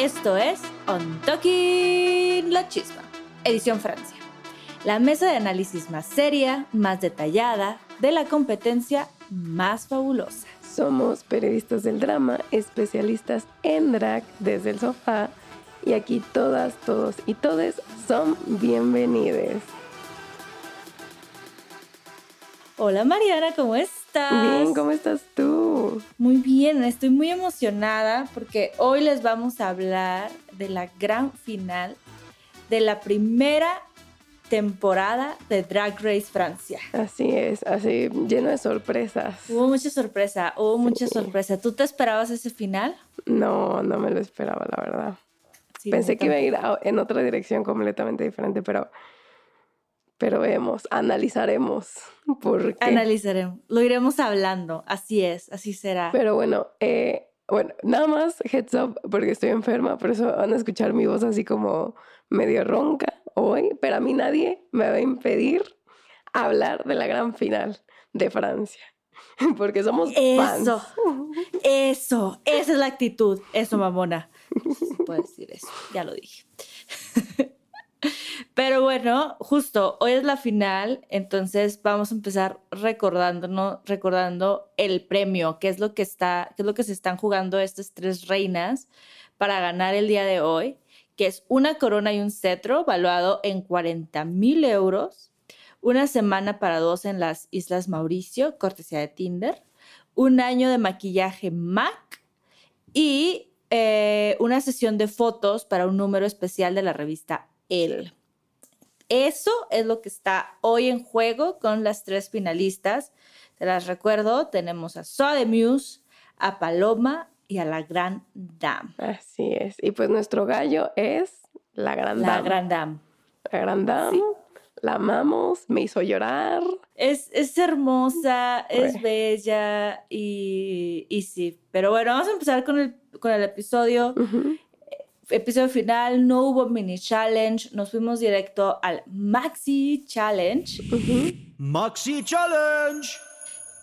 Esto es On Talking La Chispa, edición Francia. La mesa de análisis más seria, más detallada, de la competencia más fabulosa. Somos periodistas del drama, especialistas en drag desde el sofá y aquí todas, todos y todes son bienvenidos. Hola Mariana, ¿cómo estás? Bien, ¿cómo estás tú? Muy bien, estoy muy emocionada porque hoy les vamos a hablar de la gran final de la primera temporada de Drag Race Francia. Así es, así lleno de sorpresas. Hubo mucha sorpresa, hubo mucha sorpresa. ¿Tú te esperabas ese final? No, no me lo esperaba, la verdad. Sí, Pensé que iba a ir a- en otra dirección completamente diferente, pero, pero vemos, analizaremos por qué. Analizaremos, lo iremos hablando, así es, así será. Pero bueno, eh, bueno, nada más heads up porque estoy enferma, por eso van a escuchar mi voz así como medio ronca hoy, pero a mí nadie me va a impedir hablar de la gran final de Francia, porque somos fans. Eso, eso, esa es la actitud, eso mamona. Puede decir eso, ya lo dije. Pero bueno, justo hoy es la final, entonces vamos a empezar recordándonos, recordando el premio, qué es lo que está, qué es lo que se están jugando estas tres reinas para ganar el día de hoy, que es una corona y un cetro valuado en 40 mil euros, una semana para dos en las Islas Mauricio, cortesía de Tinder, un año de maquillaje MAC y eh, una sesión de fotos para un número especial de la revista Elle. Eso es lo que está hoy en juego con las tres finalistas. Te las recuerdo, tenemos a Soa de Muse, a Paloma y a la Gran Dame. Así es. Y pues nuestro gallo es la gran La. Gran Dame. La gran dama. La amamos, me hizo llorar. Es, es hermosa, es bella y, y sí. Pero bueno, vamos a empezar con el, con el episodio. Episodio final, no hubo mini challenge, nos fuimos directo al Maxi Challenge, Maxi Challenge.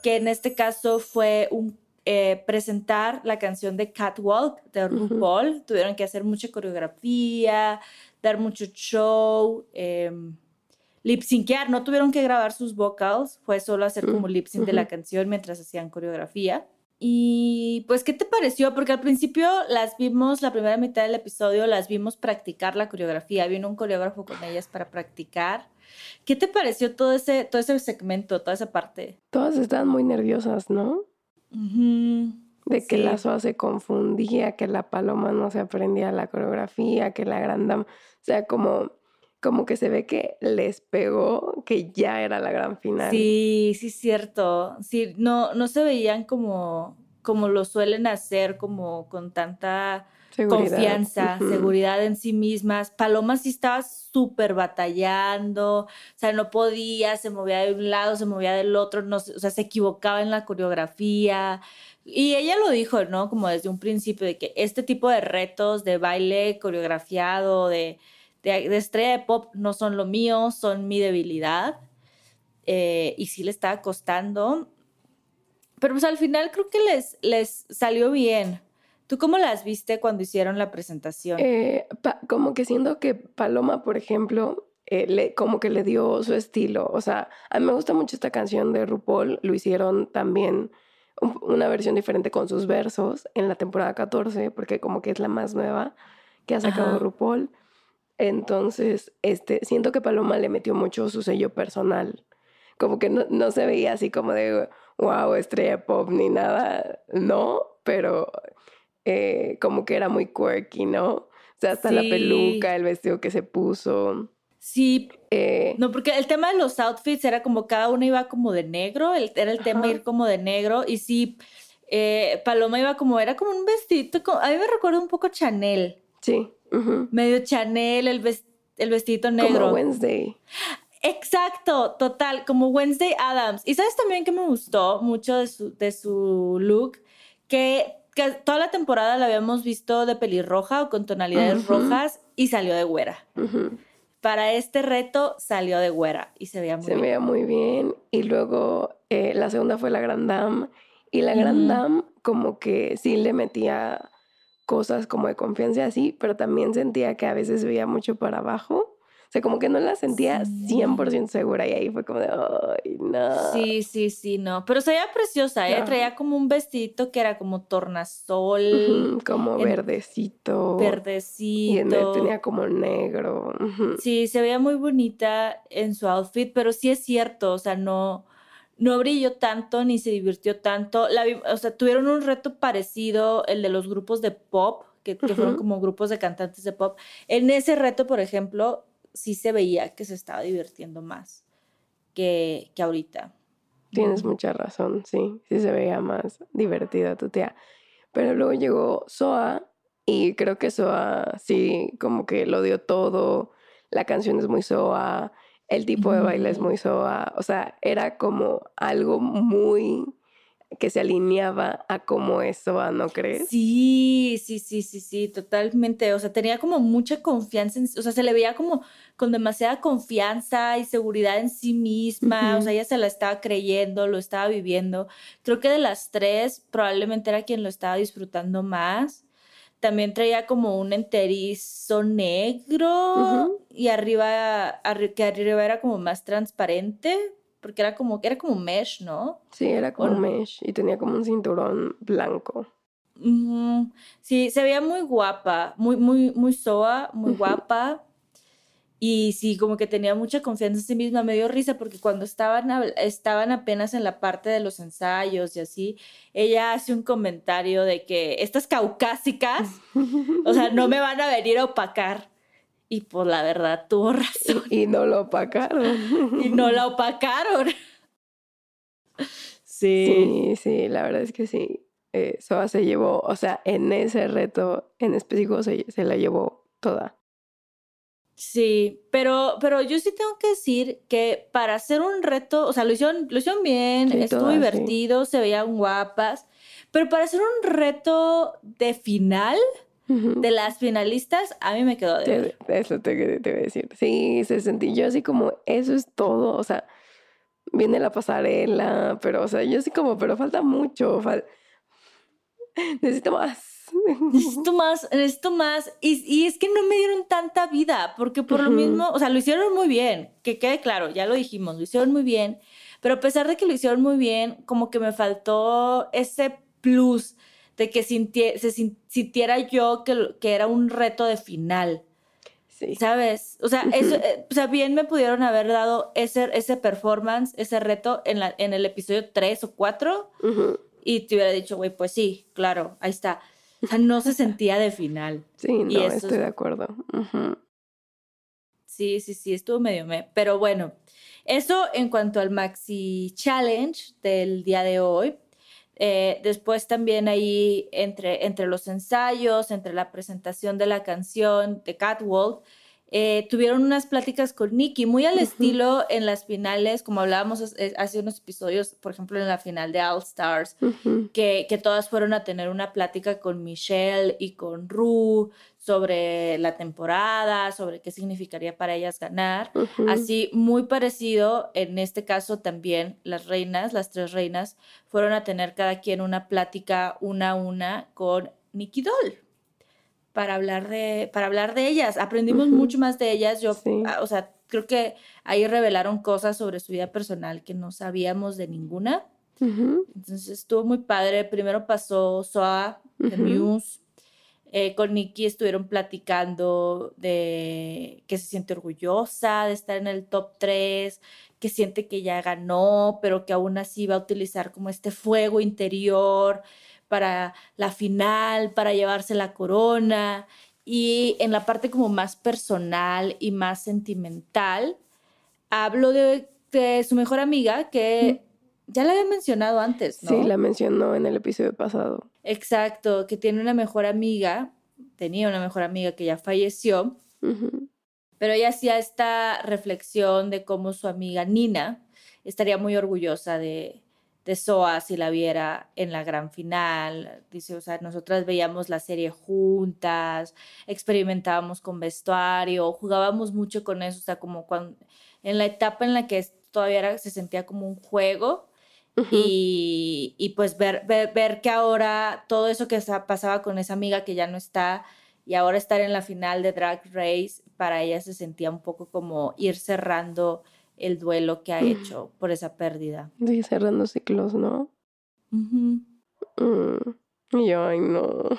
que en este caso fue un, eh, presentar la canción de Catwalk de RuPaul. Tuvieron que hacer mucha coreografía, dar mucho show, eh, lip syncear. No tuvieron que grabar sus vocals, fue solo hacer como lip sync de la canción mientras hacían coreografía. Y pues, ¿qué te pareció? Porque al principio las vimos, la primera mitad del episodio, las vimos practicar la coreografía. Vino un coreógrafo con ellas para practicar. ¿Qué te pareció todo ese, todo ese segmento, toda esa parte? Todas estaban muy nerviosas, ¿no? De que Sí. la Soa se confundía, que la paloma no se aprendía la coreografía, que la gran dama. O sea, como, como que se ve que les pegó que ya era la gran final. Sí, sí, cierto. Sí, no, no se veían como, como lo suelen hacer, como con tanta confianza, seguridad en sí mismas. Paloma sí estaba súper batallando, o sea, no podía, se movía de un lado, se movía del otro, no, o sea, se equivocaba en la coreografía. Y ella lo dijo, ¿no? Como desde un principio, de que este tipo de retos de baile coreografiado, de, de, estrella de pop, no son lo mío, son mi debilidad. Eh, y sí le estaba costando. Pero pues al final creo que les, les salió bien. ¿Tú cómo las viste cuando hicieron la presentación? Eh, como que siento que Paloma, por ejemplo, eh, le, como que le dio su estilo. O sea, a mí me gusta mucho esta canción de RuPaul. Lo hicieron también una versión diferente con sus versos en la temporada 14, porque como que es la más nueva que ha sacado RuPaul. Entonces, este, siento que Paloma le metió mucho su sello personal. Como que no, no se veía así como de, wow, estrella pop ni nada, no, pero eh, como que era muy quirky, ¿no? O sea, hasta la peluca, el vestido que se puso. Sí, eh, no, porque el tema de los outfits era como cada uno iba como de negro, era el tema ir como de negro, y sí, eh, Paloma iba como, era como un vestido, a mí me recuerda un poco Chanel. Sí. Medio Chanel, el, el vestidito negro. Como Wednesday. Exacto, total, como Wednesday Adams. Y sabes también que me gustó mucho de su, de su look, que que toda la temporada la habíamos visto de pelirroja o con tonalidades rojas y salió de güera. Para este reto salió de güera y se veía muy bien. Se veía muy bien. Y luego eh, la segunda fue la Grand Dame. Y la Grand Dame como que sí le metía cosas como de confianza así, pero también sentía que a veces veía mucho para abajo. O sea, como que no la sentía 100% segura y ahí fue como de, ay, no. Sí, sí, sí, no. Pero se veía preciosa, ¿eh? Traía como un vestidito que era como tornasol. como verdecito. Verdecito. Y tenía como negro. Sí, se veía muy bonita en su outfit, pero sí es cierto, o sea, no no brilló tanto ni se divirtió tanto. La, o sea, tuvieron un reto parecido, el de los grupos de pop, que, que fueron como grupos de cantantes de pop. En ese reto, por ejemplo, sí se veía que se estaba divirtiendo más que, que ahorita. Tienes mucha razón, sí, sí se veía más divertida tu tía. Pero luego llegó Soa y creo que Soa sí, como que lo dio todo. La canción es muy Soa, el tipo de baile es muy Soa. O sea, era como algo muy que se alineaba a cómo eso, ¿no crees? Sí, sí, sí, sí, sí, totalmente. O sea, tenía como mucha confianza, en, o sea, se le veía como con demasiada confianza y seguridad en sí misma. O sea, ella se la estaba creyendo, lo estaba viviendo. Creo que de las tres, probablemente era quien lo estaba disfrutando más. También traía como un enterizo negro y arriba, que arriba era como más transparente, porque era como, era como mesh, ¿no? Sí, era como mesh y tenía como un cinturón blanco. Sí, se veía muy guapa, muy, muy, muy soa, muy guapa. Y sí, como que tenía mucha confianza en sí misma. Me dio risa porque cuando estaban, estaban apenas en la parte de los ensayos y así, ella hace un comentario de que estas caucásicas, o sea, no me van a venir a opacar. Y pues la verdad tuvo razón. Y no lo opacaron. Y no la opacaron. Sí. Sí, sí, la verdad es que sí. Eh, Soa se llevó, o sea, en ese reto en específico se, se, la llevó toda. Sí, pero, pero yo sí tengo que decir que para hacer un reto, o sea, lo hicieron, lo hicieron bien, estuvo divertido, se veían guapas, pero para hacer un reto de final, de las finalistas, a mí me quedó de Eso te, te, voy a decir. Sí, se sentí yo así como, eso es todo. O sea, viene la pasarela, pero, o sea, yo así como, pero falta mucho. Necesito más. Necesito más, necesito más. Y, y, es que no me dieron tanta vida, porque por lo mismo, o sea, lo hicieron muy bien, que quede claro, ya lo dijimos, lo hicieron muy bien, pero a pesar de que lo hicieron muy bien, como que me faltó ese plus de que se sintiera yo que, que, era un reto de final. Sí. ¿Sabes? O sea, eso, eh, o sea, bien me pudieron haber dado ese, ese performance, ese reto en, la, en el episodio 3 o 4 y te hubiera dicho, güey, pues sí, claro, ahí está. O sea, no se sentía de final. Sí, no, estoy de acuerdo. Sí, sí, sí, estuvo medio me. Pero bueno, eso en cuanto al Maxi Challenge del día de hoy. Eh, después también ahí entre, entre los ensayos, entre la presentación de la canción de Catwalk, eh, tuvieron unas pláticas con Nicky, muy al estilo en las finales, como hablábamos hace unos episodios, por ejemplo, en la final de All Stars, que, que, todas fueron a tener una plática con Michelle y con Ru sobre la temporada, sobre qué significaría para ellas ganar. Así, muy parecido, en este caso también las reinas, las tres reinas, fueron a tener cada quien una plática una a una con Nicky Doll para hablar de, para hablar de ellas. Aprendimos mucho más de ellas. Yo, ah, o sea, creo que ahí revelaron cosas sobre su vida personal que no sabíamos de ninguna. Entonces estuvo muy padre. Primero pasó Soa de Muse. Eh, con Nikki estuvieron platicando de que se siente orgullosa de estar en el top 3, que siente que ya ganó, pero que aún así va a utilizar como este fuego interior para la final, para llevarse la corona. Y en la parte como más personal y más sentimental, hablo de, su mejor amiga que ya la había mencionado antes, ¿no? Sí, la mencionó en el episodio pasado. Exacto, que tiene una mejor amiga, tenía una mejor amiga que ya falleció, pero ella hacía esta reflexión de cómo su amiga Nina estaría muy orgullosa de, de Soa si la viera en la gran final. Dice, o sea, nosotras veíamos la serie juntas, experimentábamos con vestuario, jugábamos mucho con eso, o sea, como cuando, en la etapa en la que todavía se sentía como un juego. y, y, pues ver, ver, ver, que ahora todo eso que pasaba con esa amiga que ya no está y ahora estar en la final de Drag Race, para ella se sentía un poco como ir cerrando el duelo que ha hecho por esa pérdida. Sí, cerrando ciclos, ¿no? Mm, y yo, ay, no.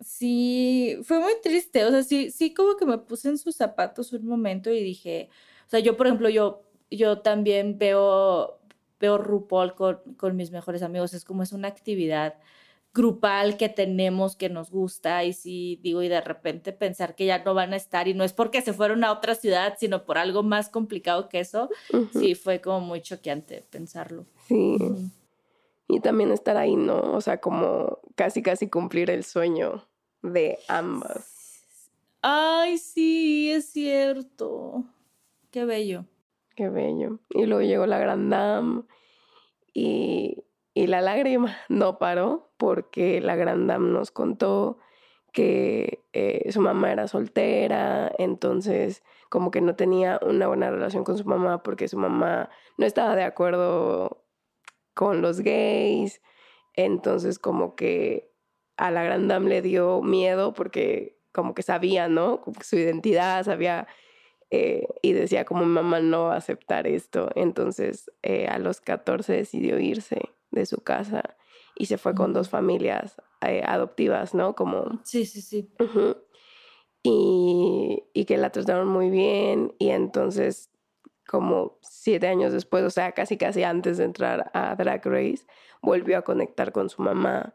Sí, fue muy triste. O sea, sí, sí, como que me puse en sus zapatos un momento y dije, o sea, yo, por ejemplo, yo, yo también veo, veo RuPaul con, con mis mejores amigos. Es como es una actividad grupal que tenemos que nos gusta y sí digo y de repente pensar que ya no van a estar y no es porque se fueron a otra ciudad sino por algo más complicado que eso sí fue como muy choqueante pensarlo. Sí. Y también estar ahí no o sea como casi casi cumplir el sueño de ambas. Ay sí es cierto. Qué bello. Qué bello. Y luego llegó la Grand Dame y y la lágrima no paró porque la Grand Dame nos contó que eh, su mamá era soltera, entonces como que no tenía una buena relación con su mamá porque su mamá no estaba de acuerdo con los gays, entonces como que a la Grand Dame le dio miedo porque como que sabía, ¿no? Su identidad, sabía eh, y decía como mi mamá no aceptar esto, entonces eh, a los 14 decidió irse de su casa y se fue con dos familias eh, adoptivas, ¿no? Como... Sí, sí, sí. y, y, que la trataron muy bien y entonces como siete años después, o sea, casi casi antes de entrar a Drag Race, volvió a conectar con su mamá.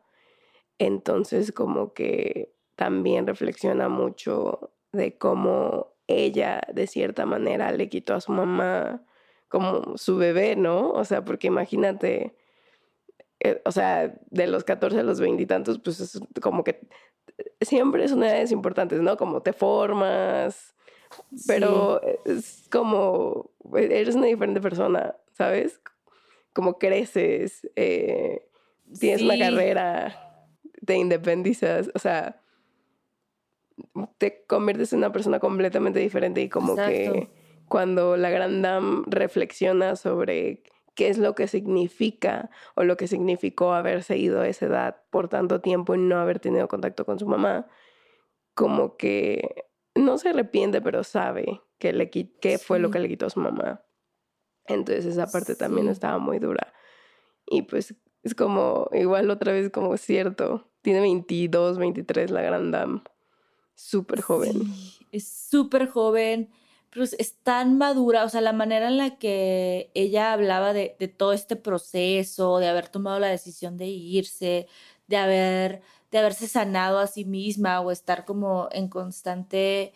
Entonces como que también reflexiona mucho de cómo ella de cierta manera le quitó a su mamá como su bebé, ¿no? O sea, porque imagínate, eh, o sea, de los 14 a los 20 y tantos, pues es como que siempre son edades importantes, ¿no? Como te formas, pero es como, e-, eres una diferente persona, ¿sabes? Como creces, eh, tienes una carrera, te independizas, o sea, te conviertes en una persona completamente diferente y como que cuando la Gran Dame reflexiona sobre qué es lo que significa o lo que significó haberse ido a esa edad por tanto tiempo y no haber tenido contacto con su mamá, como que no se arrepiente, pero sabe que le qué fue lo que le quitó a su mamá. Entonces esa parte también estaba muy dura. Y pues es como, igual otra vez como cierto, tiene 22, 23 la gran dame, súper joven. es súper joven pero es tan madura, o sea, la manera en la que ella hablaba de, todo este proceso, de haber tomado la decisión de irse, de, haber, de haberse sanado a sí misma o estar como en constante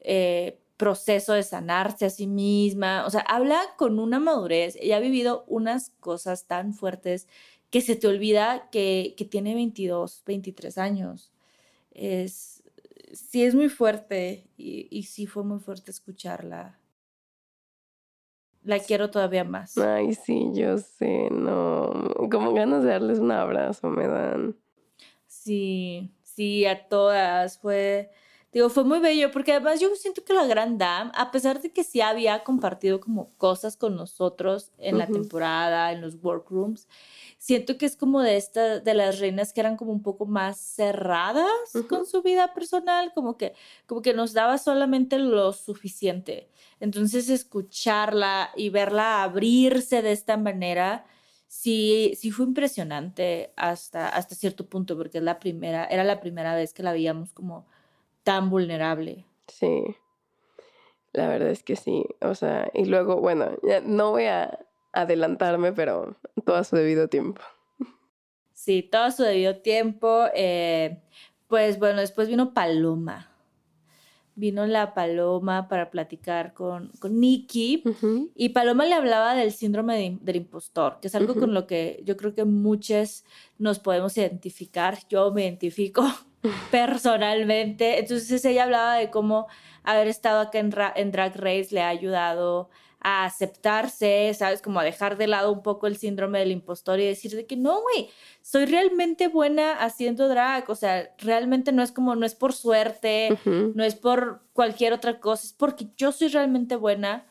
eh, proceso de sanarse a sí misma, o sea, habla con una madurez, ella ha vivido unas cosas tan fuertes que se te olvida que, que tiene 22, 23 años. Es, sí es muy fuerte y, y sí fue muy fuerte escucharla. La quiero todavía más. Ay, sí, yo sé, no. Como ganas de darles un abrazo me dan. Sí, sí, a todas. Fue, digo, fue muy bello porque además yo siento que la Gran Dame, a pesar de que sí había compartido como cosas con nosotros en la temporada, en los workrooms, siento que es como de estas, de las reinas que eran como un poco más cerradas con su vida personal, como que, como que nos daba solamente lo suficiente. Entonces escucharla y verla abrirse de esta manera, sí, sí fue impresionante hasta, hasta cierto punto, porque es la primera, era la primera vez que la veíamos como tan vulnerable. Sí, la verdad es que sí. O sea, y luego, bueno, ya no voy a adelantarme, pero todo a su debido tiempo. Sí, todo a su debido tiempo. Eh, pues bueno, después vino Paloma. Vino la Paloma para platicar con, con Nikki y Paloma le hablaba del síndrome del impostor, que es algo con lo que yo creo que muchos nos podemos identificar. Yo me identifico personalmente. Entonces ella hablaba de cómo haber estado acá en, en Drag Race le ha ayudado a aceptarse, ¿sabes? Como a dejar de lado un poco el síndrome del impostor y decir de que no, güey, soy realmente buena haciendo drag, o sea, realmente no es como, no es por suerte, no es por cualquier otra cosa, es porque yo soy realmente buena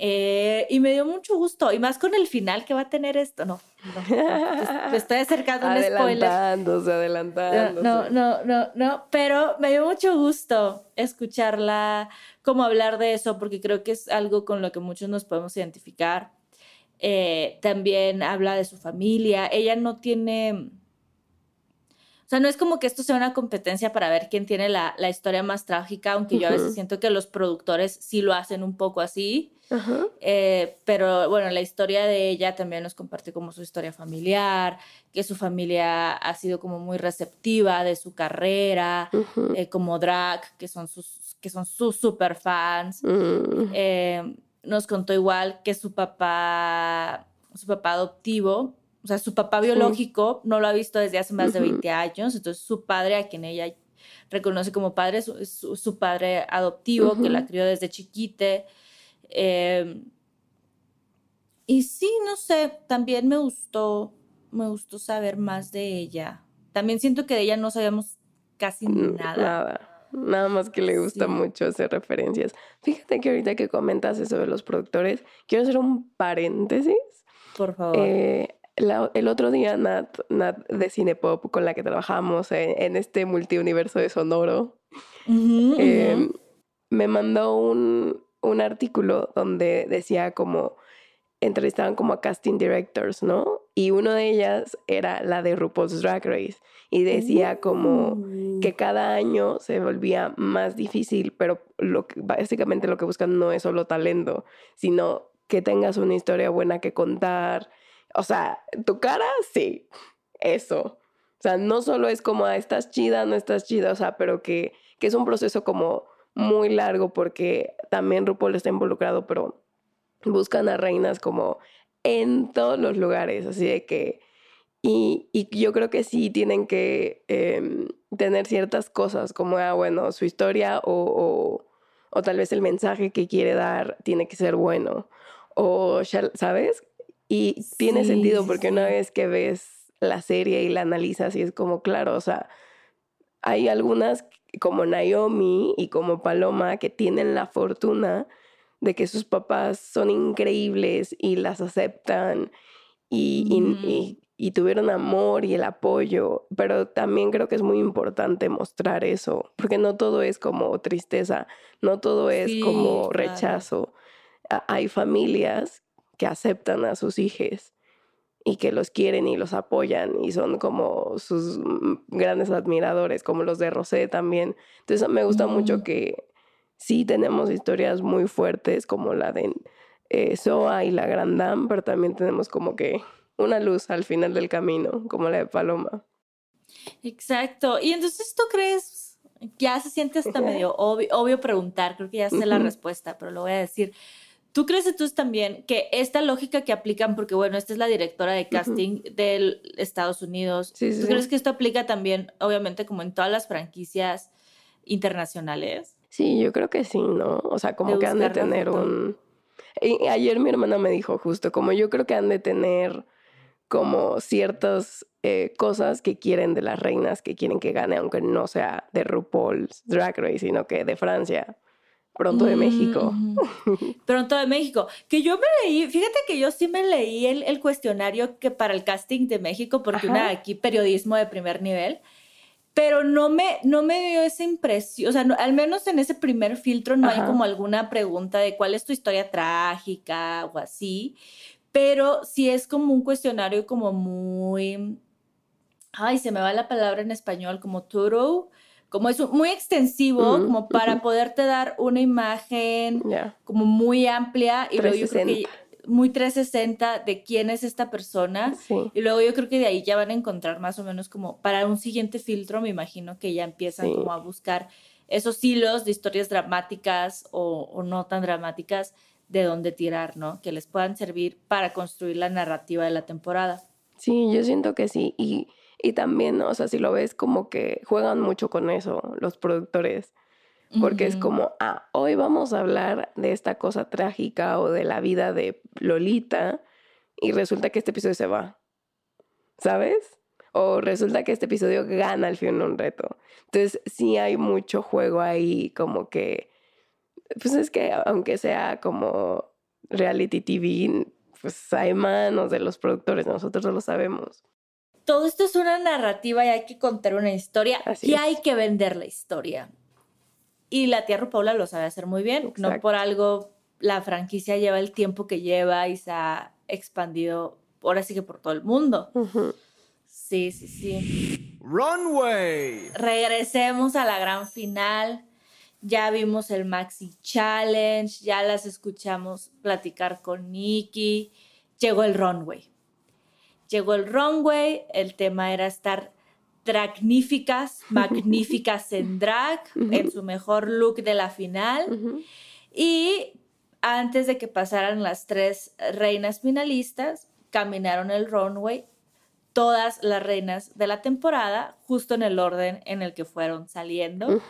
eh, y me dio mucho gusto, y más con el final que va a tener esto, no, no, estoy acercando un spoiler. Adelantándose, adelantándose. No, no, no, no, pero me dio mucho gusto escucharla, como hablar de eso, porque creo que es algo con lo que muchos nos podemos identificar. Eh, también habla de su familia, ella no tiene o sea, no es como que esto sea una competencia para ver quién tiene la, la historia más trágica, aunque yo a veces siento que los productores sí lo hacen un poco así. Eh, pero bueno, la historia de ella también nos comparte como su historia familiar, que su familia ha sido como muy receptiva de su carrera, eh, como drag, que son sus, que son sus super fans. Mm. Eh, nos contó igual que su papá, su papá adoptivo, o sea, su papá biológico no lo ha visto desde hace más de 20 años, entonces su padre, a quien ella reconoce como padre, es su, padre adoptivo, que la crió desde chiquite. Em, y sí, no sé, también me gustó, me gustó saber más de ella. También siento que de ella no sabíamos casi nada. Nada. Nada más que le gusta mucho hacer referencias. Fíjate que ahorita que comentas eso de los productores, quiero hacer un paréntesis. Por favor. Eh, el otro día Nat, Nat de Cinepop, con la que trabajamos en, este multiuniverso de Sonoro, em, me mandó un, un, artículo donde decía como entrevistaban como a casting directors, ¿no? Y uno de ellas era la de RuPaul's Drag Race y decía como que cada año se volvía más difícil, pero lo básicamente lo que buscan no es solo talento, sino que tengas una historia buena que contar, o sea, tu cara, sí, eso. O sea, no solo es como, ah, estás chida, no estás chida, o sea, pero que, que es un proceso como muy largo porque también RuPaul está involucrado, pero buscan a reinas como en todos los lugares, así de que... Y, y yo creo que sí tienen que em, tener ciertas cosas, como, ah, bueno, su historia o, o, o tal vez el mensaje que quiere dar tiene que ser bueno. O, ¿sabes? Y tiene sentido porque una vez que ves la serie y la analizas y es como, claro, o sea, hay algunas como Naomi y como Paloma que tienen la fortuna de que sus papás son increíbles y las aceptan y, y, tuvieron amor y el apoyo, pero también creo que es muy importante mostrar eso, porque no todo es como tristeza, no todo es como rechazo. Hay familias que aceptan a sus hijos y que los quieren y los apoyan y son como sus mm, grandes admiradores, como los de Rosé también. Entonces me gusta mucho que sí tenemos historias muy fuertes como la de eh, Soa y la Grand Dame, pero también tenemos como que una luz al final del camino, como la de Paloma. Exacto. Y entonces tú crees, ya se siente hasta medio obvio, obvio preguntar, creo que ya sé la respuesta, pero lo voy a decir. ¿Tú crees entonces también que esta lógica que aplican, porque bueno, esta es la directora de casting de Estados Unidos, ¿tú crees que esto aplica también, obviamente, como en todas las franquicias internacionales? Sí, yo creo que sí, ¿no? O sea, como que han de tener un... Y ayer mi hermana me dijo justo, como yo creo que han de tener como ciertas eh, cosas que quieren de las reinas, que quieren que gane, aunque no sea de RuPaul's Drag Race, sino que de Francia. Pronto de México. Pronto de México. Que yo me leí, fíjate que yo sí me leí el, cuestionario que para el casting de México, porque una aquí periodismo de primer nivel, pero no me, no me dio esa impresión, o sea, al menos en ese primer filtro no hay como alguna pregunta de cuál es tu historia trágica o así, pero sí es como un cuestionario como muy, ay, se me va la palabra en español, como thorough, como es muy extensivo, como para poderte dar una imagen como muy amplia y luego yo creo que muy 360 de quién es esta persona y luego yo creo que de ahí ya van a encontrar más o menos como para un siguiente filtro me imagino que ya empiezan como a buscar esos hilos de historias dramáticas o, o no tan dramáticas de dónde tirar, ¿no? Que les puedan servir para construir la narrativa de la temporada. Sí, yo siento que sí. Y y también, o sea, si lo ves como que juegan mucho con eso los productores, porque es como, ah, hoy vamos a hablar de esta cosa trágica o de la vida de Lolita y resulta que este episodio se va, ¿sabes? O resulta que este episodio gana al fin un reto. Entonces, sí hay mucho juego ahí, como que, pues es que aunque sea como reality TV, pues hay manos de los productores, nosotros no lo sabemos todo esto es una narrativa y hay que contar una historia y hay que vender la historia. Y la tía Rupaula lo sabe hacer muy bien. No por algo la franquicia lleva el tiempo que lleva y se ha expandido ahora sí que por todo el mundo. Sí, sí, sí. Runway. Regresemos a la gran final. Ya vimos el Maxi Challenge, ya las escuchamos platicar con Nikki. Llegó el runway. Llegó el runway, el tema era estar dragníficas, magníficas en drag, en su mejor look de la final. Y antes de que pasaran las tres reinas finalistas, caminaron el runway todas las reinas de la temporada, justo en el orden en el que fueron saliendo,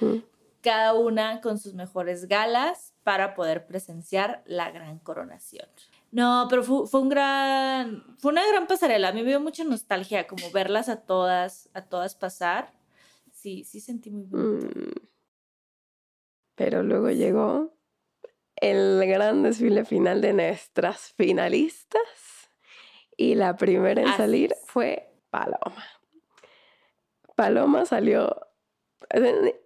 cada una con sus mejores galas para poder presenciar la gran coronación. No, pero fue, un gran, fue una gran pasarela. A mí me dio mucha nostalgia como verlas a todas, a todas pasar. Sí, sí sentí muy bien. Mm. Pero luego llegó el gran desfile final de nuestras finalistas y la primera en salir fue Paloma. Paloma salió,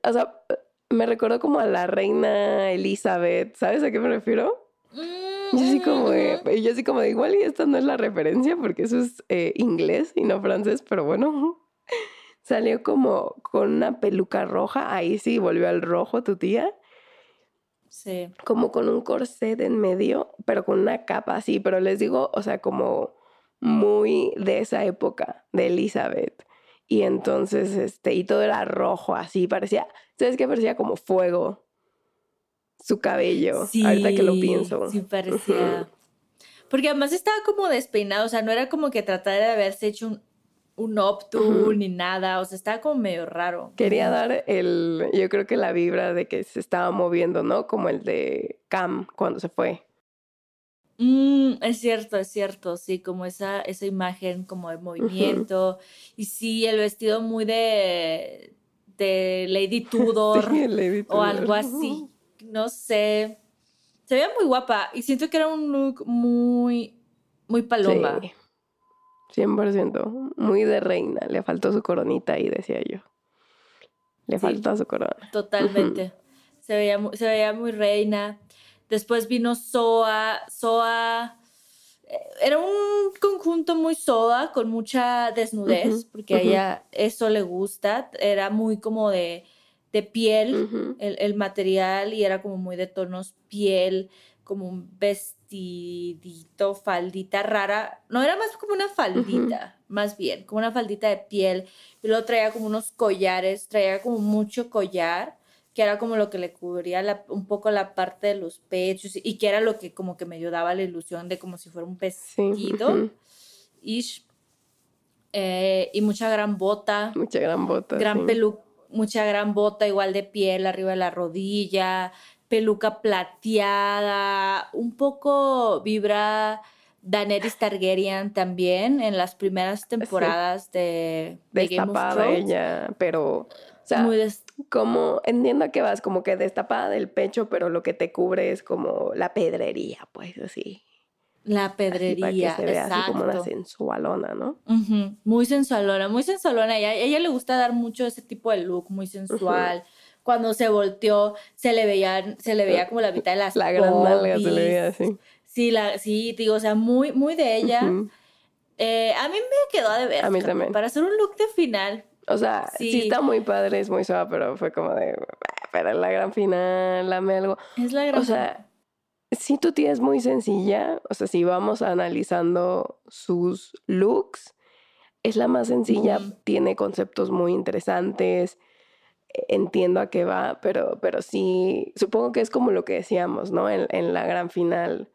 o sea, me recordó como a la reina Elizabeth, ¿sabes a qué me refiero? Yo así como de, yo así como de igual y esta no es la referencia porque eso es eh, inglés y no francés, pero bueno. Salió como con una peluca roja, ahí sí volvió al rojo tu tía. Sí. Como con un corset en medio, pero con una capa así, pero les digo, o sea, como muy de esa época, de Elizabeth. Y entonces, este, y todo era rojo, así, parecía, ¿sabes qué? Parecía como fuego su cabello. Sí, ahorita que lo pienso. Sí, parecía. Porque además estaba como despeinado, o sea, no era como que tratara de haberse hecho un, un ni nada, o sea, estaba como medio raro. Quería dar el, yo creo que la vibra de que se estaba moviendo, ¿no? Como el de Cam cuando se fue. Mm, es cierto, es cierto, sí, como esa, esa imagen como de movimiento. Y sí, el vestido muy de, de Lady Tudor, Lady Tudor. o algo así no sé, se veía muy guapa y siento que era un look muy, muy paloma. Sí, 100%, muy de reina, le faltó su coronita ahí, decía yo. Le faltó su corona. Totalmente. se, veía, se veía muy reina. Después vino Soa. Soa eh, era un conjunto muy soa, con mucha desnudez, porque a ella eso le gusta. Era muy como de de piel el, material y era como muy de tonos piel, como un vestidito, faldita rara. No, era más como una faldita, más bien, como una faldita de piel. Y luego traía como unos collares, traía como mucho collar, que era como lo que le cubría un poco la parte de los pechos y que era lo que como que me ayudaba la ilusión de como si fuera un vestido. Eh, y mucha gran bota. Mucha gran bota. Gran mucha gran bota igual de piel arriba de la rodilla, peluca plateada, un poco vibra Daenerys Targaryen también en las primeras temporadas de, de Game of ella, pero o sea, como entiendo que vas como que destapada del pecho, pero lo que te cubre es como la pedrería, pues así. La pedrería, así así como una sensualona, ¿no? Muy sensualona, muy sensualona. A ella, ella, le gusta dar mucho ese tipo de look, muy sensual. Cuando se volteó, se le veía, se le veía como la mitad de las La gran nalga se le veía así. Sí, la, sí, digo, o sea, muy, muy de ella. Eh, a mí me quedó de ver. A mí también. Para hacer un look de final. O sea, sí. está muy padre, es muy suave, pero fue como de, pero la gran final, dame algo. Es la gran O sea, si tu tía es muy sencilla, o sea, si vamos analizando sus looks, es la más sencilla, tiene conceptos muy interesantes, entiendo a qué va, pero, pero sí, supongo que es como lo que decíamos, ¿no? En, en la gran final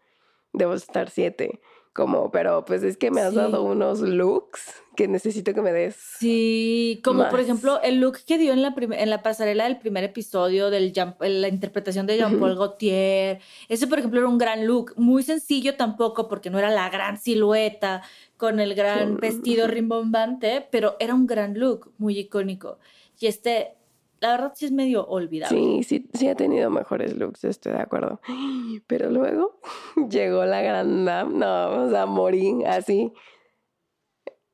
debo estar siete. Como, pero pues es que me has dado unos looks que necesito que me des. Sí, como por ejemplo el look que dio en la, en la pasarela del primer episodio, del la interpretación de Jean-Paul Gaultier. Ese, por ejemplo, era un gran look. Muy sencillo tampoco, porque no era la gran silueta con el gran vestido rimbombante, pero era un gran look, muy icónico. Y este la verdad sí es medio olvidable. Sí, sí, sí ha tenido mejores looks, estoy de acuerdo. Pero luego llegó la gran dam, no, o sea, morí así.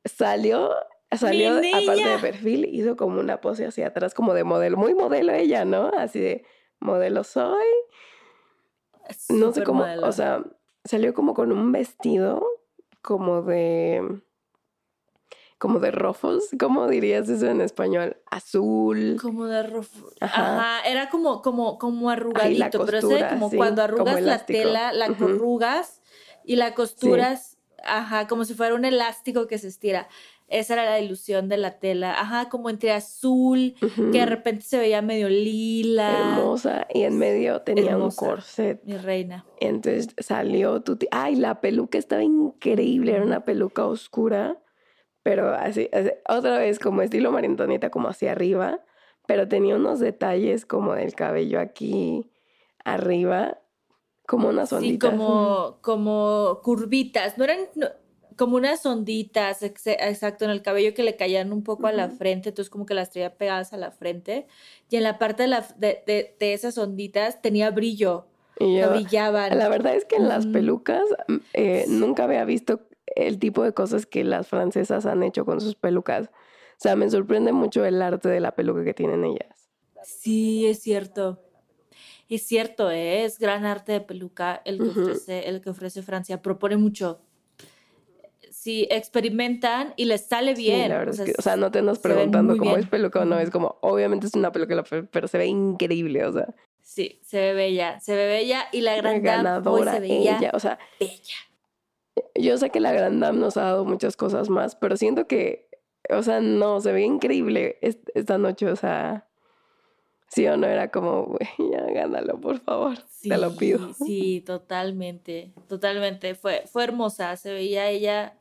Salió, salió aparte de perfil, hizo como una pose hacia atrás, como de modelo, muy modelo ella, ¿no? Así de modelo soy. no sé cómo, o sea, salió como con un vestido como de como de rofos, ¿cómo dirías eso en español? Azul. Como de rofos. Ajá. era como, como, como arrugadito, pero es como cuando arrugas la tela, la corrugas y la costuras, ajá, como si fuera un elástico que se estira. Esa era la ilusión de la tela. Ajá, como entre azul, que de repente se veía medio lila. Hermosa. Y en medio tenía un corset. Mi reina. Entonces salió tu Ay, la peluca estaba increíble. Era una peluca oscura pero así, otra vez como estilo María como hacia arriba, pero tenía unos detalles como del cabello aquí arriba, como unas onditas. Sí, como, como curvitas, no eran como unas onditas, exacto, en el cabello que le caían un poco a la frente, entonces como que las traía pegadas a la frente, y en la parte de, la, de, esas onditas tenía brillo. Y brillaban. La verdad es que en las pelucas eh, nunca había visto el tipo de cosas que las francesas han hecho con sus pelucas. O sea, me sorprende mucho el arte de la peluca que tienen ellas. Sí, es cierto. Es cierto, ¿eh? es gran arte de peluca el que, ofrece, el que ofrece Francia. Propone mucho. Sí, experimentan y les sale bien. o, sea, es que, o sea, no te nos preguntando cómo es peluca o no. Es como, obviamente es una peluca, pero se ve increíble, o sea. Sí, se ve bella, se ve bella y la gran ganadora, se veía ella, o sea, bella yo sé que la Grand Dame nos ha dado muchas cosas más, pero siento que, o sea, no, se ve increíble esta noche, o sea, sí o no, era como, güey, ya gánalo, por favor, te lo pido. Sí, totalmente, totalmente, fue, fue hermosa, se veía ella,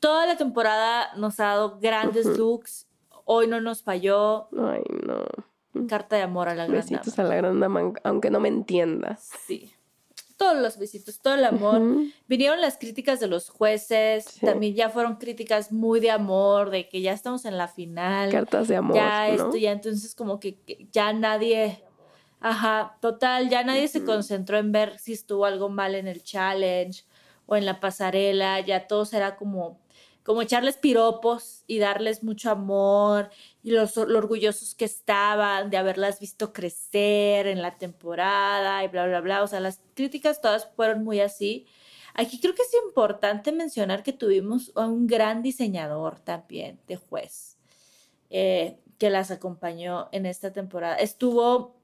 toda la temporada nos ha dado grandes looks, hoy no nos falló. Ay, no. Carta de amor a la Grand Besitos a la Grand aunque no me entiendas. Sí todos los visitos, todo el amor. Vinieron las críticas de los jueces, también ya fueron críticas muy de amor, de que ya estamos en la final. Cartas de amor. Ya esto, ya entonces como que, ya nadie, ajá, total, ya nadie se concentró en ver si estuvo algo mal en el challenge o en la pasarela, ya todo era como como echarles piropos y darles mucho amor y los, orgullosos que estaban de haberlas visto crecer en la temporada y bla, bla, bla. O sea, las críticas todas fueron muy así. Aquí creo que es importante mencionar que tuvimos a un gran diseñador también de juez eh, que las acompañó en esta temporada. Estuvo,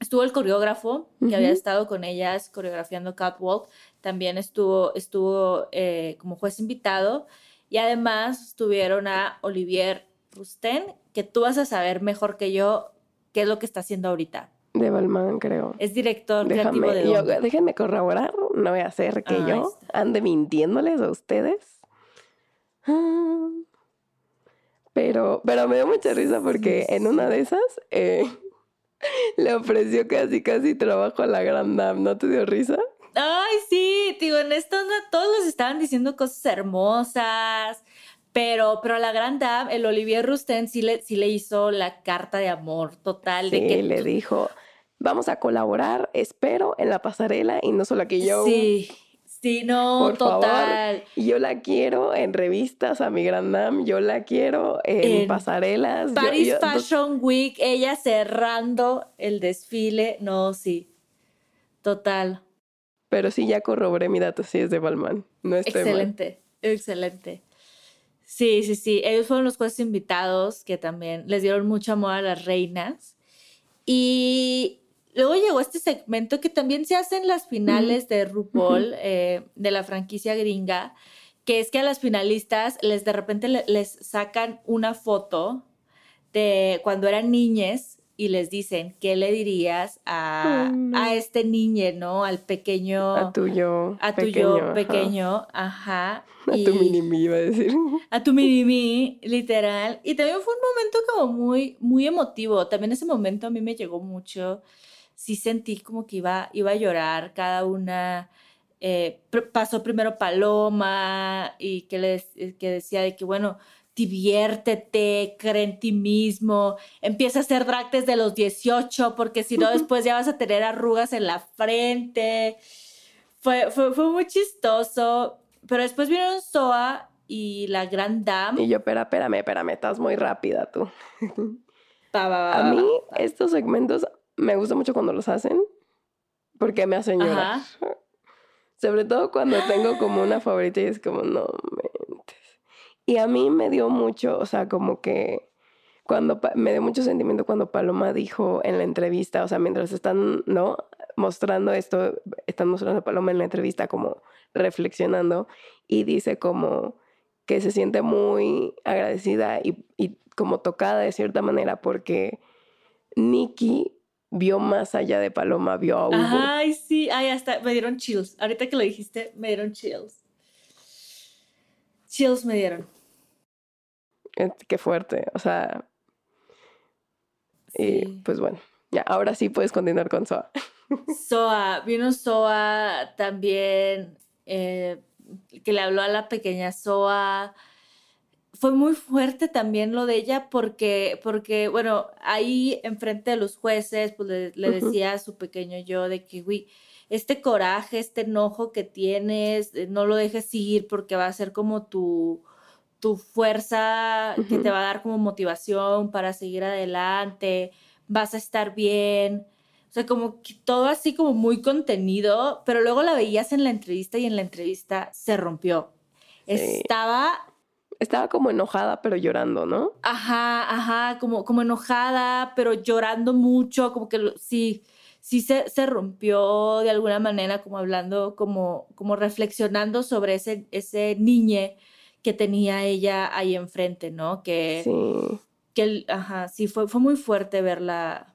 estuvo el coreógrafo que había estado con ellas coreografiando Catwalk, también estuvo, estuvo eh, como juez invitado. Y además tuvieron a Olivier Rusten, que tú vas a saber mejor que yo qué es lo que está haciendo ahorita. De Balmain, creo. Es director Déjame, creativo de yo- déjenme corroborar, no voy a hacer que Ah, yo ande mintiéndoles a ustedes. Ah, Pero, pero me dio mucha risa porque en una de esas eh, le ofreció casi casi trabajo a la gran dame, ¿no te dio risa? Ay, sí, digo, en esto todos les estaban diciendo cosas hermosas, pero, pero a la gran dame, el Olivier Rousteing sí le, sí le hizo la carta de amor total de Sí, que le dijo, vamos a colaborar, espero, en la pasarela y no solo aquí yo. Sí, sí, no, Por total. favor, yo la quiero en revistas a mi gran dame, yo la quiero en, En pasarelas. Paris yo- Fashion Week, ella cerrando el desfile, no, sí, total. Pero sí, ya corroboré mi dato, sí es de Balmain. No estoy mal. Excelente, excelente. Sí, sí, sí. Ellos fueron los jueces invitados que también les dieron mucho amor a las reinas. Y luego llegó este segmento que también se hace en las finales de RuPaul, eh, de la franquicia gringa, que es que a las finalistas les de repente le- les sacan una foto de cuando eran niñes y les dicen, ¿qué le dirías a, no. a este niño, ¿no? Al pequeño A tu yo a tu pequeño, yo pequeño, ajá. A tu y- mini me iba a decir. A tu mini mí, literal. Y también fue un momento como muy, muy emotivo. También ese momento a mí me llegó mucho. Sí sentí como que iba, iba a llorar cada una. eh, pasó primero Paloma y que, le, dec- que decía de que, bueno, diviértete, cree en ti mismo, empieza a hacer drag desde los 18 porque si no después ya vas a tener arrugas en la frente. Fue, fue, fue muy chistoso, pero después vieron Soa y la Gran Dame. Y yo, espera, espérame, espérame, estás muy rápida tú. A mí, estos segmentos me gusta mucho cuando los hacen porque me hacen llorar. Ajá. Sobre todo cuando tengo como una favorita y es como, no mentes. Y a mí me dio mucho, o sea, como que cuando me dio mucho sentimiento cuando Paloma dijo en la entrevista, o sea, mientras están, ¿no? Mostrando esto, están mostrando a Paloma en la entrevista como reflexionando y dice como que se siente muy agradecida y, y como tocada de cierta manera porque Nikki vio más allá de Paloma, vio a Hugo. Ay, sí, ay, hasta me dieron chills. Ahorita que lo dijiste, me dieron chills. Chills me dieron. Eh, Qué fuerte, o sea, y pues bueno, ya, ahora sí puedes continuar con Soa. Soa, vino Soa también, eh, que le habló a la pequeña Soa. Fue muy fuerte también lo de ella porque, porque bueno, ahí enfrente de los jueces, pues le, decía a su pequeño yo de que, güey, este coraje, este enojo que tienes, eh, no lo dejes ir porque va a ser como tu, tu fuerza que te va a dar como motivación para seguir adelante, vas a estar bien. O sea, como que todo así como muy contenido, pero luego la veías en la entrevista y en la entrevista se rompió. Sí. Estaba, Estaba como enojada, pero llorando, ¿no? ajá, ajá, como, como enojada, pero llorando mucho, como que lo- sí, sí se, se rompió de alguna manera, como hablando, como, como reflexionando sobre ese, ese niñe que tenía ella ahí enfrente, ¿no? Que, Sí. que ajá, sí, fue, fue muy fuerte verla,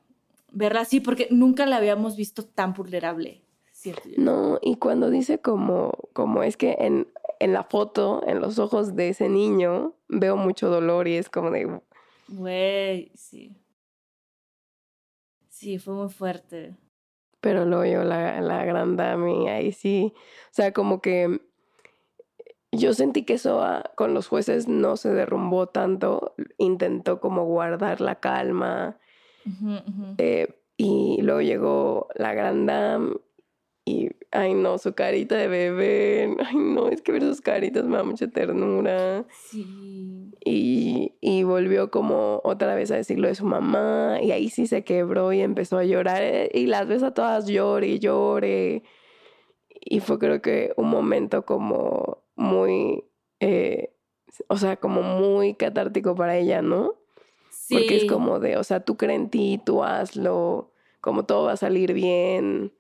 verla así, porque nunca la habíamos visto tan vulnerable. siento yo. No, y cuando dice como, como es que en, en la foto, en los ojos de ese niño, veo mucho dolor y es como de, Güey, sí. Sí, fue muy fuerte. pero luego yo la, la gran dame, ahí sí. O sea, como que yo sentí que Soa con los jueces no se derrumbó tanto, intentó como guardar la calma. Eh, y luego llegó la gran dame y, ay no, su carita de bebé, ay no, es que ver sus caritas me da mucha ternura. Sí. Y, y volvió como otra vez a decirlo de su mamá y ahí sí se quebró y empezó a llorar eh, y las ves a todas llore y llore y fue creo que un momento como muy, eh, o sea, como muy catártico para ella, ¿no? Sí. Porque es como de, o sea, tú crees en ti, tú hazlo, como todo va a salir bien.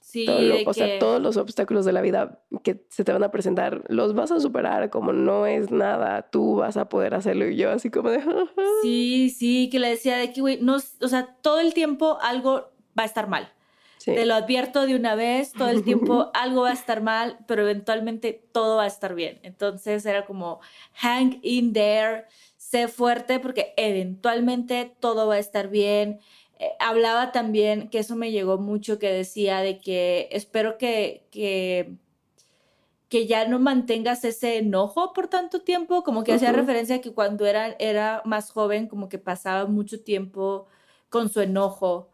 Sí, todo lo- de o sea, que- todos los obstáculos de la vida que se te van a presentar, los vas a superar como no es nada, tú vas a poder hacerlo y yo así como de... Sí, sí, que le decía de que, güey, no, o sea, todo el tiempo algo va a estar mal. Sí. Te lo advierto de una vez, todo el tiempo algo va a estar mal, pero eventualmente todo va a estar bien. Entonces era como, hang in there, sé fuerte porque eventualmente todo va a estar bien. Eh, hablaba también, que eso me llegó mucho, que decía de que espero que, que, que ya no mantengas ese enojo por tanto tiempo, como que hacía referencia a que cuando era, era más joven, como que pasaba mucho tiempo con su enojo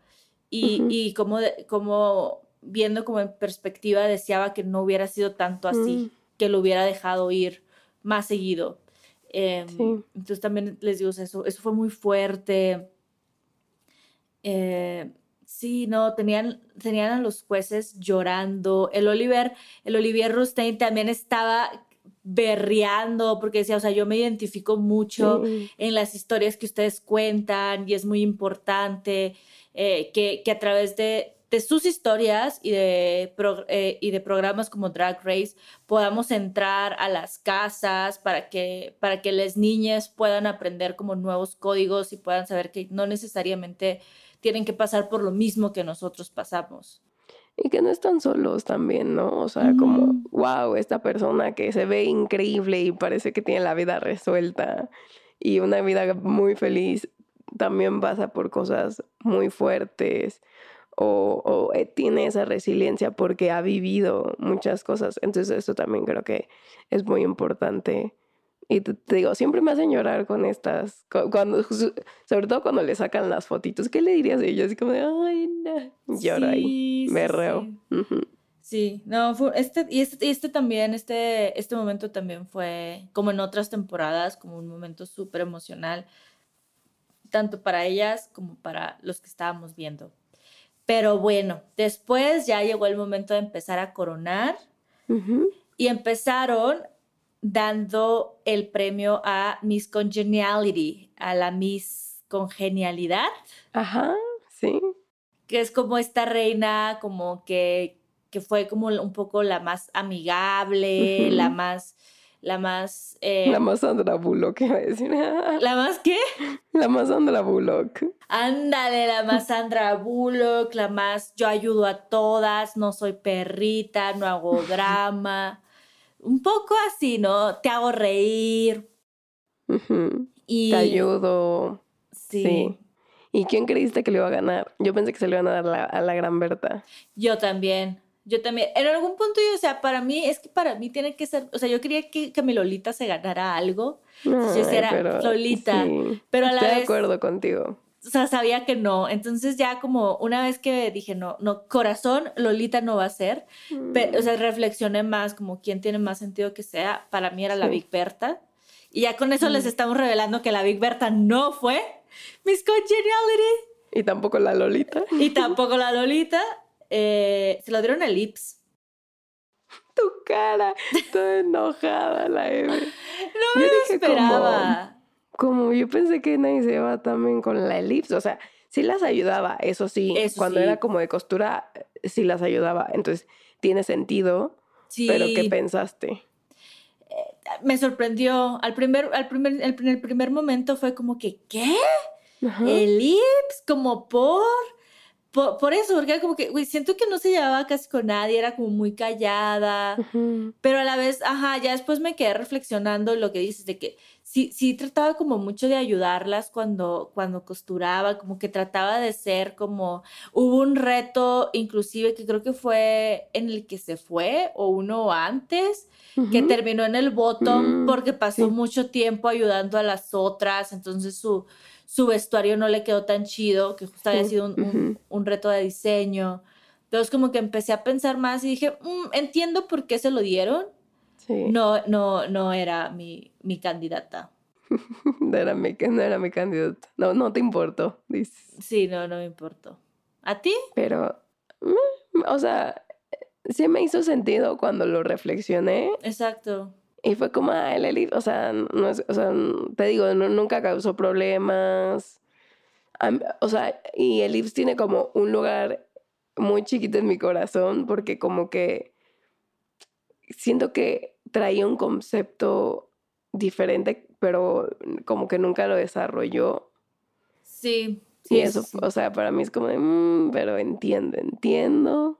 y, Ujú. y como, como viendo como en perspectiva deseaba que no hubiera sido tanto así, Mm. que lo hubiera dejado ir más seguido. Em, Sí. Entonces también les digo, o sea, eso, eso fue muy fuerte. Eh, sí, no, tenían, tenían a los jueces llorando. El Oliver, el Olivier Rustain también estaba berreando porque decía, o sea, yo me identifico mucho en las historias que ustedes cuentan y es muy importante eh, que, que a través de, de sus historias y de, pro- eh, y de programas como Drag Race podamos entrar a las casas para que, para que las niñas puedan aprender como nuevos códigos y puedan saber que no necesariamente tienen que pasar por lo mismo que nosotros pasamos. Y que no están solos también, ¿no? O sea, como, wow, esta persona que se ve increíble y parece que tiene la vida resuelta y una vida muy feliz, también pasa por cosas muy fuertes o, o, eh, tiene esa resiliencia porque ha vivido muchas cosas. Entonces eso también creo que es muy importante. Y te, te digo, siempre me hacen llorar con estas, cu- cuando, sobre todo cuando le sacan las fotitos. ¿Qué le dirías a ella? Así como de, ay, no. Lloro ahí. Sí, sí. Ujú. Sí, no, fue este, y este, y este también, este, este momento también fue, como en otras temporadas, como un momento súper emocional, tanto para ellas como para los que estábamos viendo. Pero bueno, después ya llegó el momento de empezar a coronar y empezaron dando el premio a Miss Congeniality, a la Miss Congenialidad Ajá, sí. que es como esta reina como que, que fue como un poco la más amigable, la más, la más, eh, La más Sandra Bullock, iba a decir. ¿la más qué? La más Sandra Bullock. Ándale, la más Sandra Bullock, la más yo ayudo a todas, no soy perrita, no hago drama. Un poco así, ¿no? Te hago reír y... Te ayudo. Sí, Sí. ¿Y quién creíste que le iba a ganar? Yo pensé que se le iban a dar la- a la gran Berta. Yo también. Yo también. En algún punto yo, o sea, para mí, es que para mí tiene que ser, o sea, yo quería que, que mi Lolita se ganara algo. Entonces Ay, era pero Lolita. sí. Pero a la Estoy de vez, acuerdo contigo. o sea, sabía que no. Entonces ya como una vez que dije, no, no, corazón, Lolita no va a ser. Pe- o sea, reflexioné más como quién tiene más sentido que sea. Para mí era la Sí. Big Berta. Y ya con eso les estamos revelando que la Big Berta no fue Miss Congeniality. Y tampoco la Lolita. Y tampoco la Lolita. Eh, se lo dieron a Lips. Tu cara, toda enojada la Eve. No Yo me lo como- esperaba. Como yo pensé que nadie se iba también con la elipse, o sea, sí las ayudaba, eso sí, Eso cuando sí. era como de costura, eh, sí las ayudaba, entonces tiene sentido, Sí, pero ¿qué pensaste? me sorprendió. Al primer, al primer, el, en el primer momento fue como que, ¿qué? Ajá. ¿El Lips? Como por... Por, por eso, porque era como que, güey, siento que no se llevaba casi con nadie, era como muy callada. Ujú. Pero a la vez, ajá, ya después me quedé reflexionando lo que dices, de que sí, sí trataba como mucho de ayudarlas cuando, cuando costuraba, como que trataba de ser como, hubo un reto inclusive que creo que fue en el que se fue o uno antes, que terminó en el bottom Mm, porque pasó sí. mucho tiempo ayudando a las otras, entonces su, su vestuario no le quedó tan chido, que justo había sido un, un- reto de diseño. Entonces como que empecé a pensar más y dije, "Mm, entiendo por qué se lo dieron. Sí, No, no, no era mi, mi candidata. no era mi, no era mi candidato, no, no te importó, dices, Sí, no, no me importó. ¿A ti? pero, mm, o sea, sí me hizo sentido cuando lo reflexioné, Exacto. Y fue como, ah, el elipse, o sea, no es, o sea, te digo, no- nunca causó problemas. O sea, y el Ips tiene como un lugar muy chiquita en mi corazón porque como que siento que traía un concepto diferente, pero como que nunca lo desarrolló. Sí. y sí, eso, sí, o sea, para mí es como de, "Mm, pero entiendo, entiendo.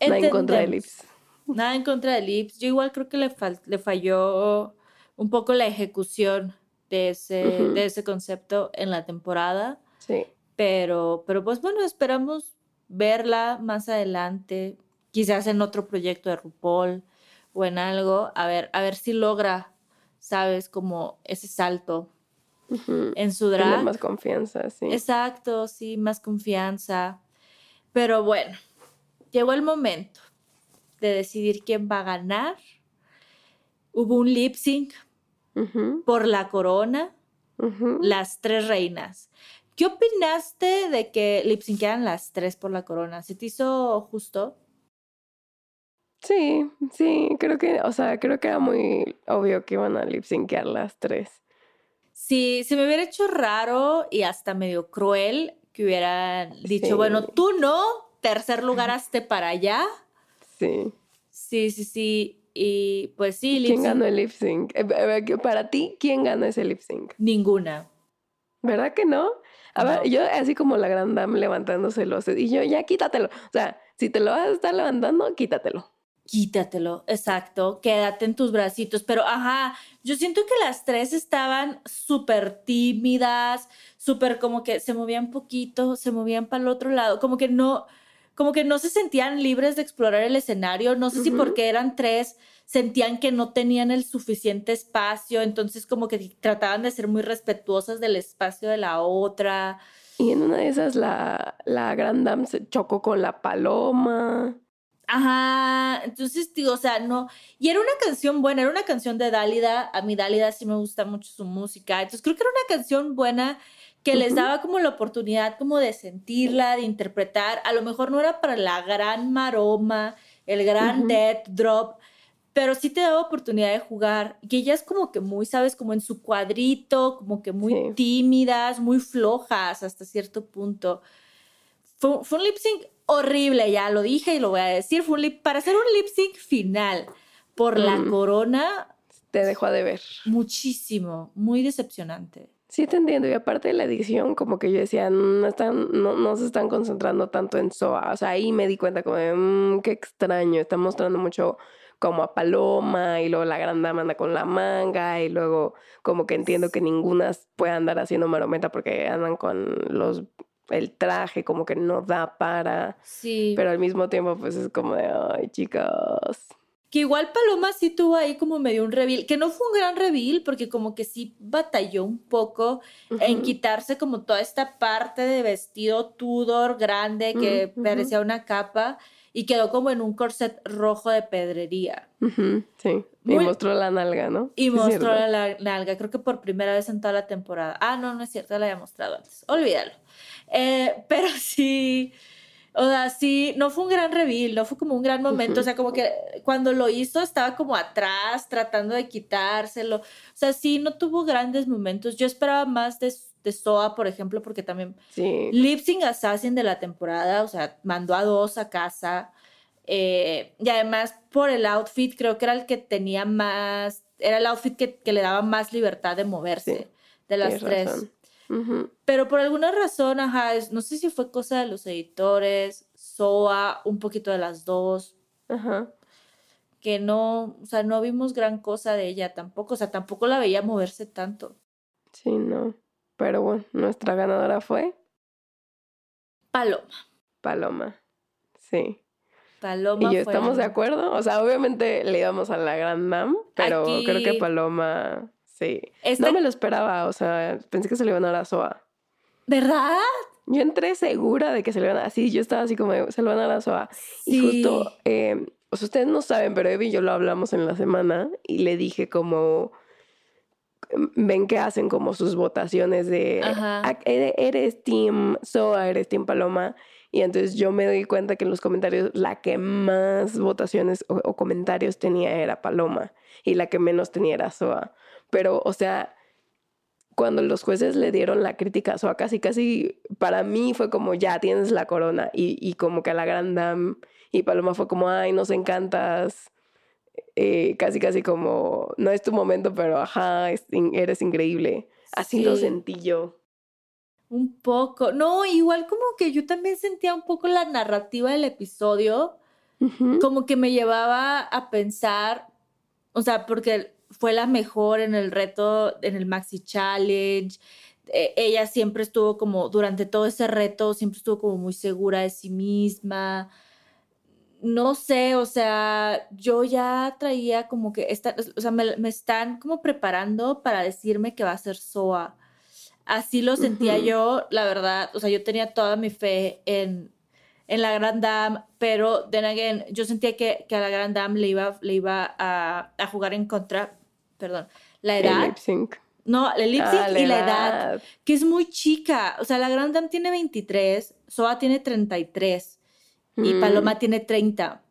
Nada en contra de Entendemos. Nada en contra de Lips. Yo igual creo que le, le falló un poco la ejecución de ese, de ese concepto en la temporada. Sí. Pero, pero pues bueno, esperamos verla más adelante, quizás en otro proyecto de RuPaul o en algo, a ver, a ver si logra, sabes, como ese salto en su drag. más confianza, sí. Exacto, sí, más confianza. Pero bueno, llegó el momento de decidir quién va a ganar. Hubo un lip sync por la corona, las tres reinas. ¿Qué opinaste de que lip syncaran las tres por la corona? ¿Se te hizo justo? Sí, sí, creo que, o sea, creo que era muy obvio que iban a lip syncear las tres. Sí, se me hubiera hecho raro y hasta medio cruel que hubieran dicho, Sí. bueno, tú no, tercer lugar hazte para allá. Sí. Sí, sí, sí. Y pues sí, lip ¿Quién ganó el lip sync? Eh, Para ti, ¿quién ganó ese lip sync? Ninguna. ¿Verdad que no? A ver, yo así como la gran dame levantándose los y yo, ya quítatelo. O sea, si te lo vas a estar levantando, quítatelo. Quítatelo, exacto, quédate en tus bracitos. Pero, ajá, yo siento que las tres estaban súper tímidas, súper como que se movían poquito, se movían para el otro lado, como que no, como que no se sentían libres de explorar el escenario. No sé si Ujú. porque eran tres sentían que no tenían el suficiente espacio, entonces como que trataban de ser muy respetuosas del espacio de la otra. Y en una de esas la, la gran dame se chocó con la paloma. Ajá, entonces digo, o sea, no, y era una canción buena, era una canción de Dálida, a mí Dálida sí me gusta mucho su música, entonces creo que era una canción buena que les daba como la oportunidad como de sentirla, de interpretar, a lo mejor no era para la gran maroma, el gran death drop, pero sí te daba oportunidad de jugar, y ellas como que muy, sabes, como en su cuadrito, como que muy Sí. tímidas, muy flojas hasta cierto punto. Fue, fue un lip sync horrible, ya lo dije y lo voy a decir. Fue un lip, para hacer un lip sync final por la Mm. corona, Te dejó de ver. muchísimo, muy decepcionante. Sí, te entiendo. Y aparte de la edición, como que yo decía, no, están, no, no se están concentrando tanto en Soa. O sea, ahí me di cuenta como de, "Mm, qué extraño. Están mostrando mucho como a Paloma y luego la gran dama anda con la manga y luego como que entiendo que ninguna puede andar haciendo marometa porque andan con los el traje como que no da para, Sí. pero al mismo tiempo pues es como de, ay chicos, Que igual Paloma sí tuvo ahí como medio un reveal, que no fue un gran reveal porque como que sí batalló un poco en quitarse como toda esta parte de vestido Tudor grande que Mm, parecía una capa y quedó como en un corset rojo de pedrería. Sí, Muy- y mostró la nalga, ¿no? Y mostró la nalga, creo que por primera vez en toda la temporada. Ah, no, no es cierto, la había mostrado antes. Olvídalo. Eh, pero sí, o sea, sí, no fue un gran reveal, no fue como un gran momento. O sea, como que cuando lo hizo estaba como atrás, tratando de quitárselo. O sea, sí, no tuvo grandes momentos. Yo esperaba más de, de Soa, por ejemplo, porque también Sí, Lip Sync Assassin de la temporada, o sea, mandó a dos a casa. eh, y además, por el outfit, creo que era el que tenía más, era el outfit que, que le daba más libertad de moverse Sí, de las tres. razón. Ujú. Pero por alguna razón, ajá, no sé si fue cosa de los editores, Soa, un poquito de las dos, Ajá. que no, o sea, no vimos gran cosa de ella tampoco, o sea, tampoco la veía moverse tanto. Sí, no. Pero bueno, nuestra ganadora fue Paloma, Paloma. Sí. Paloma y yo fue estamos de acuerdo. O sea, obviamente le íbamos a la Gran Dam, pero creo que Paloma, sí. Esta- No me lo esperaba, o sea, pensé que se le iban a dar a Soa. ¿Verdad? Yo entré segura de que se le iban a dar, sí, yo estaba así como, se le van a dar a Soa. Y justo, eh, o sea, ustedes no saben, pero Evi y yo lo hablamos en la semana y le dije como, ven que hacen como sus votaciones de, Ajá. "Ah, ere- eres Team Soa, eres Team Paloma. Y entonces yo me doy cuenta que en los comentarios la que más votaciones o, o comentarios tenía era Paloma y la que menos tenía era Soa. Pero, o sea, cuando los jueces le dieron la crítica, o casi, casi, para mí fue como, ya tienes la corona, y, y como que a la gran dame, y Paloma fue como, ay, nos encantas, eh, casi, casi como, no es tu momento, pero ajá, eres increíble. Así lo sentí yo. Un poco, no, igual como que yo también sentía un poco la narrativa del episodio, como que me llevaba a pensar, o sea, porque fue la mejor en el reto, en el Maxi Challenge. E, ella siempre estuvo como, durante todo ese reto, siempre estuvo como muy segura de sí misma. No sé, o sea, yo ya traía como que, esta, o sea, me, están como preparando para decirme que va a ser SOA. Así lo sentía yo, la verdad, o sea, yo tenía toda mi fe en, en la Grand Dame, pero then again, yo sentía que, que a la Grand Dame le iba, le iba a, a jugar en contra perdón, la edad. El lip sync. No, el lip sync ah, y la edad. que es muy chica. O sea, la Grand Dame tiene 23, Soa tiene 33 y mm. Paloma tiene 30.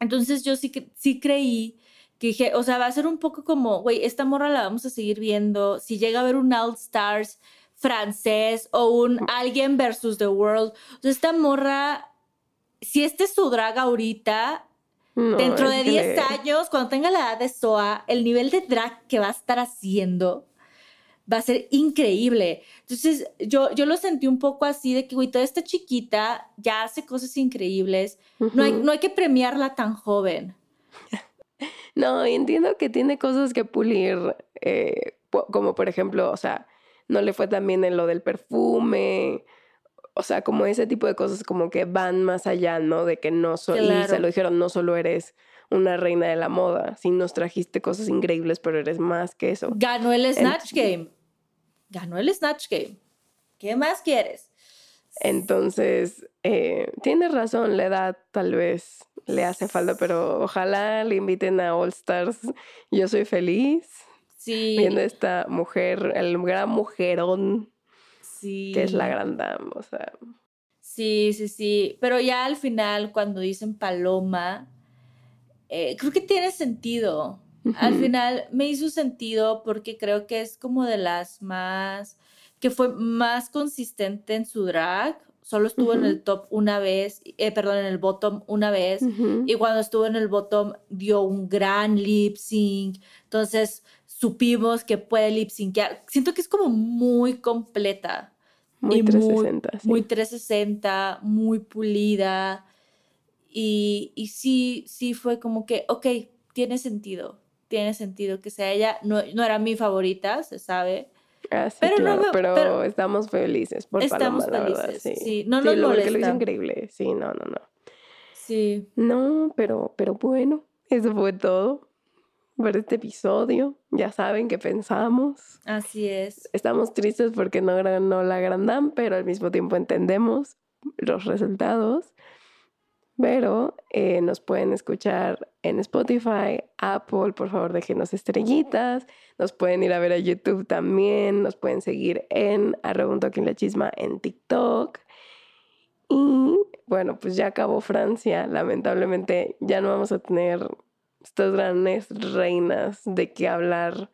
Entonces yo sí, sí creí que dije, o sea, va a ser un poco como, güey, esta morra la vamos a seguir viendo. Si llega a haber un All Stars francés o un Alguien versus the World, o sea, esta morra, si este es su drag ahorita, Dentro de 10 años, cuando tenga la edad de Soa, el nivel de drag que va a estar haciendo va a ser increíble. Entonces, yo, yo lo sentí un poco así de que, güey, toda esta chiquita ya hace cosas increíbles. no, hay, no hay que premiarla tan joven. no, entiendo que tiene cosas que pulir, eh, como por ejemplo, o sea, no le fue tan bien en lo del perfume o sea, como ese tipo de cosas como que van más allá, ¿no? De que no solo, y se lo dijeron, no solo eres una reina de la moda, sí nos trajiste cosas increíbles, pero eres más que eso. Ganó el Snatch Game. Ganó el Snatch Game. ¿Qué más quieres? Entonces, eh, tienes razón, la edad tal vez le hace falta, pero ojalá le inviten a All Stars. Yo soy feliz. Sí. Viendo esta mujer, el gran mujerón que es la gran dama, o sea. Sí, sí, sí. Pero ya al final, cuando dicen paloma, eh, creo que tiene sentido. Al final me hizo sentido porque creo que es como de las más, que fue más consistente en su drag. Solo estuvo en el top una vez, eh, perdón, en el bottom una vez. Y cuando estuvo en el bottom dio un gran lip sync. Entonces supimos que puede lip syncear. Siento que es como muy completa. Muy 360. Muy, sí. muy 360, muy pulida. Y, y, sí, sí fue como que, ok, tiene sentido. Tiene sentido que sea ella. No, no era mi favorita, se sabe. Ah, sí, pero, no, pero, estamos felices por estamos Paloma, felices, la verdad, sí. sí. No nos sí, molesta. Lo hizo increíble. Sí, no, no, no. Sí. No, pero, pero bueno, eso fue todo por este episodio. Ya saben qué pensamos. Así es. Estamos tristes porque no la Grandam, pero al mismo tiempo entendemos los resultados. Pero eh, nos pueden escuchar en Spotify, Apple, por favor déjenos estrellitas. Nos pueden ir a ver a YouTube también. Nos pueden seguir en arroba un la chisma en TikTok. Y bueno, pues ya acabó Francia. Lamentablemente ya no vamos a tener estas grandes reinas de qué hablar.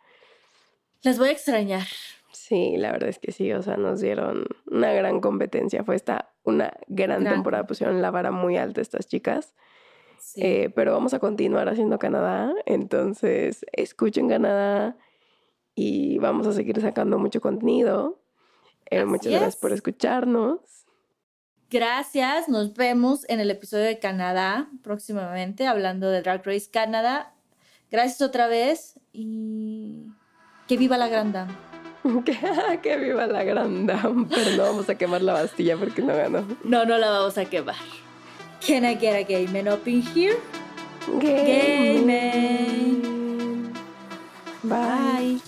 Las voy a extrañar. Sí, la verdad es que sí, o sea, nos dieron una gran competencia. Fue esta una gran, temporada, pusieron la vara muy alta estas chicas. Eh, pero vamos a continuar haciendo Canadá, entonces escuchen Canadá y vamos a seguir sacando mucho contenido. Eh, muchas gracias por escucharnos. Gracias, nos vemos en el episodio de Canadá próximamente, hablando de Drag Race Canadá. Gracias otra vez y que viva la Gran Dame. que viva la Gran Dame, pero no vamos a quemar la Bastilla porque no ganó. No, no la vamos a quemar. Can I get a gay man up in here? Gay, man. Bye.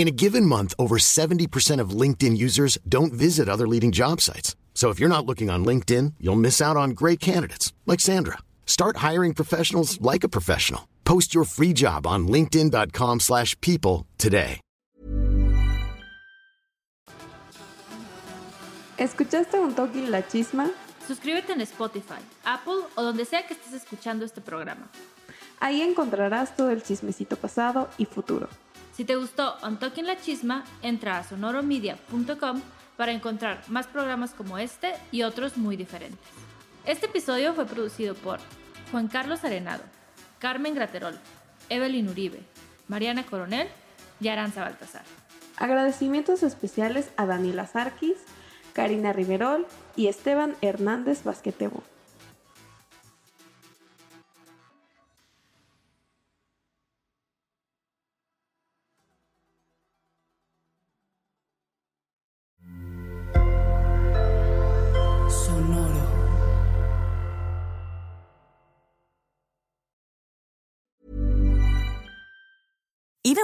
In a given month, over 70% of LinkedIn users don't visit other leading job sites. So if you're not looking on LinkedIn, you'll miss out on great candidates like Sandra. Start hiring professionals like a professional. Post your free job on linkedin.com/people slash people today. ¿Escuchaste un toque la chisma? Suscríbete en Spotify, Apple o donde sea que estés escuchando este programa. Ahí encontrarás todo el chismecito pasado y futuro. Si te gustó On La Chisma, entra a sonoromedia.com para encontrar más programas como este y otros muy diferentes. Este episodio fue producido por Juan Carlos Arenado, Carmen Graterol, Evelyn Uribe, Mariana Coronel y Aranza Baltasar. Agradecimientos especiales a Daniela Sarkis, Karina Riverol y Esteban Hernández Basquetebo.